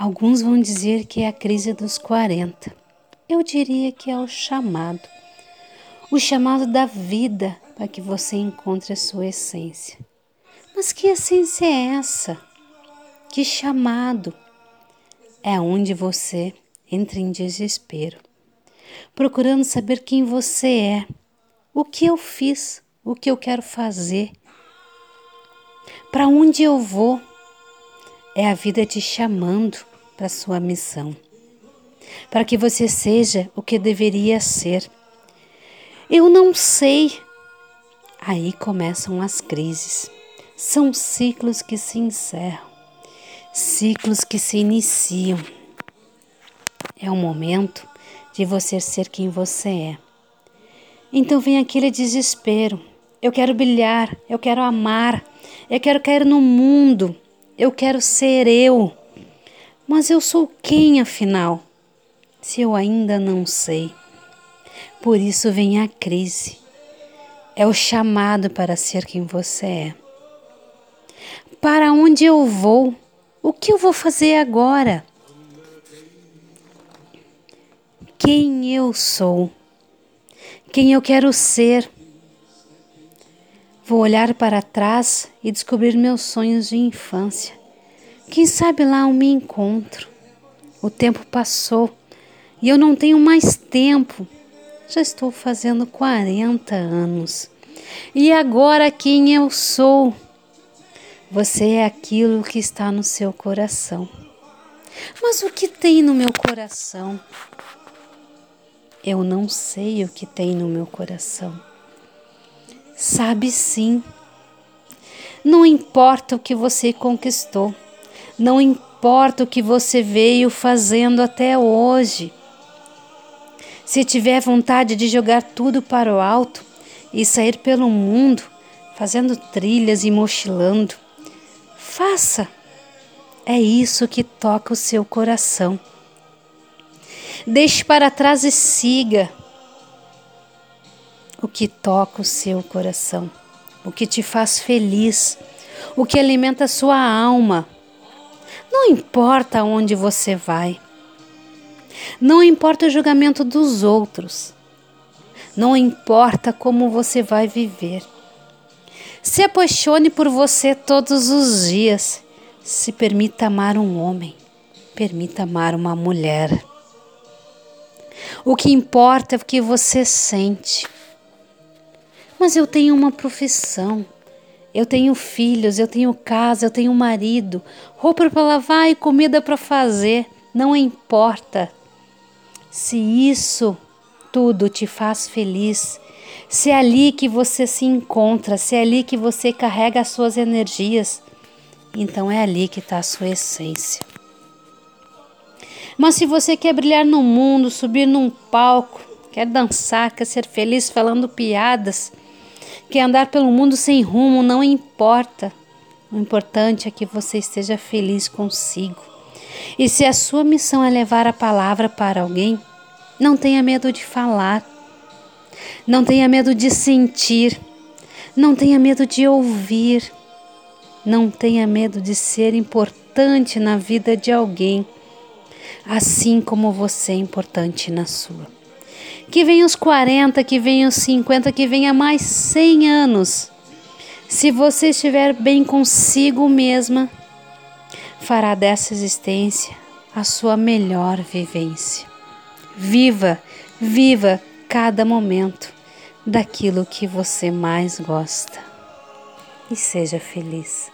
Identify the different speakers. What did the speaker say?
Speaker 1: Alguns vão dizer que é a crise dos 40. Eu diria que é o chamado. O chamado da vida para que você encontre a sua essência. Mas que essência é essa? Que chamado? É onde você entra em desespero, procurando saber quem você é, o que eu fiz, o que eu quero fazer, para onde eu vou. É a vida te chamando para sua missão, para que você seja o que deveria ser. Eu não sei. Aí começam as crises. São ciclos que se encerram, ciclos que se iniciam. É o momento de você ser quem você é. Então vem aquele desespero. Eu quero brilhar, eu quero amar, eu quero cair no mundo, eu quero ser eu. Mas eu sou quem afinal? Se eu ainda não sei. Por isso vem a crise. É o chamado para ser quem você é. Para onde eu vou? O que eu vou fazer agora? Quem eu sou? Quem eu quero ser? Vou olhar para trás e descobrir meus sonhos de infância. Quem sabe lá eu me encontro. O tempo passou e eu não tenho mais tempo. Já estou fazendo 40 anos. E agora quem eu sou? Você é aquilo que está no seu coração. Mas o que tem no meu coração? Eu não sei o que tem no meu coração. Sabe sim. Não importa o que você conquistou. Não importa o que você veio fazendo até hoje. Se tiver vontade de jogar tudo para o alto e sair pelo mundo, fazendo trilhas e mochilando, faça. É isso que toca o seu coração. Deixe para trás e siga o que toca o seu coração, o que te faz feliz, o que alimenta a sua alma. Não importa onde você vai. Não importa o julgamento dos outros. Não importa como você vai viver. Se apaixone por você todos os dias. Se permita amar um homem. Permita amar uma mulher. O que importa é o que você sente. Mas eu tenho uma profissão. Eu tenho filhos, eu tenho casa, eu tenho marido, roupa para lavar e comida para fazer. Não importa. Se isso tudo te faz feliz, se é ali que você se encontra, se é ali que você carrega as suas energias, então é ali que está a sua essência. Mas se você quer brilhar no mundo, subir num palco, quer dançar, quer ser feliz falando piadas, que andar pelo mundo sem rumo não importa. O importante é que você esteja feliz consigo. E se a sua missão é levar a palavra para alguém, não tenha medo de falar. Não tenha medo de sentir. Não tenha medo de ouvir. Não tenha medo de ser importante na vida de alguém, assim como você é importante na sua que venha os 40, que venha os 50, que venha mais 100 anos. Se você estiver bem consigo mesma, fará dessa existência a sua melhor vivência. Viva, viva cada momento daquilo que você mais gosta e seja feliz.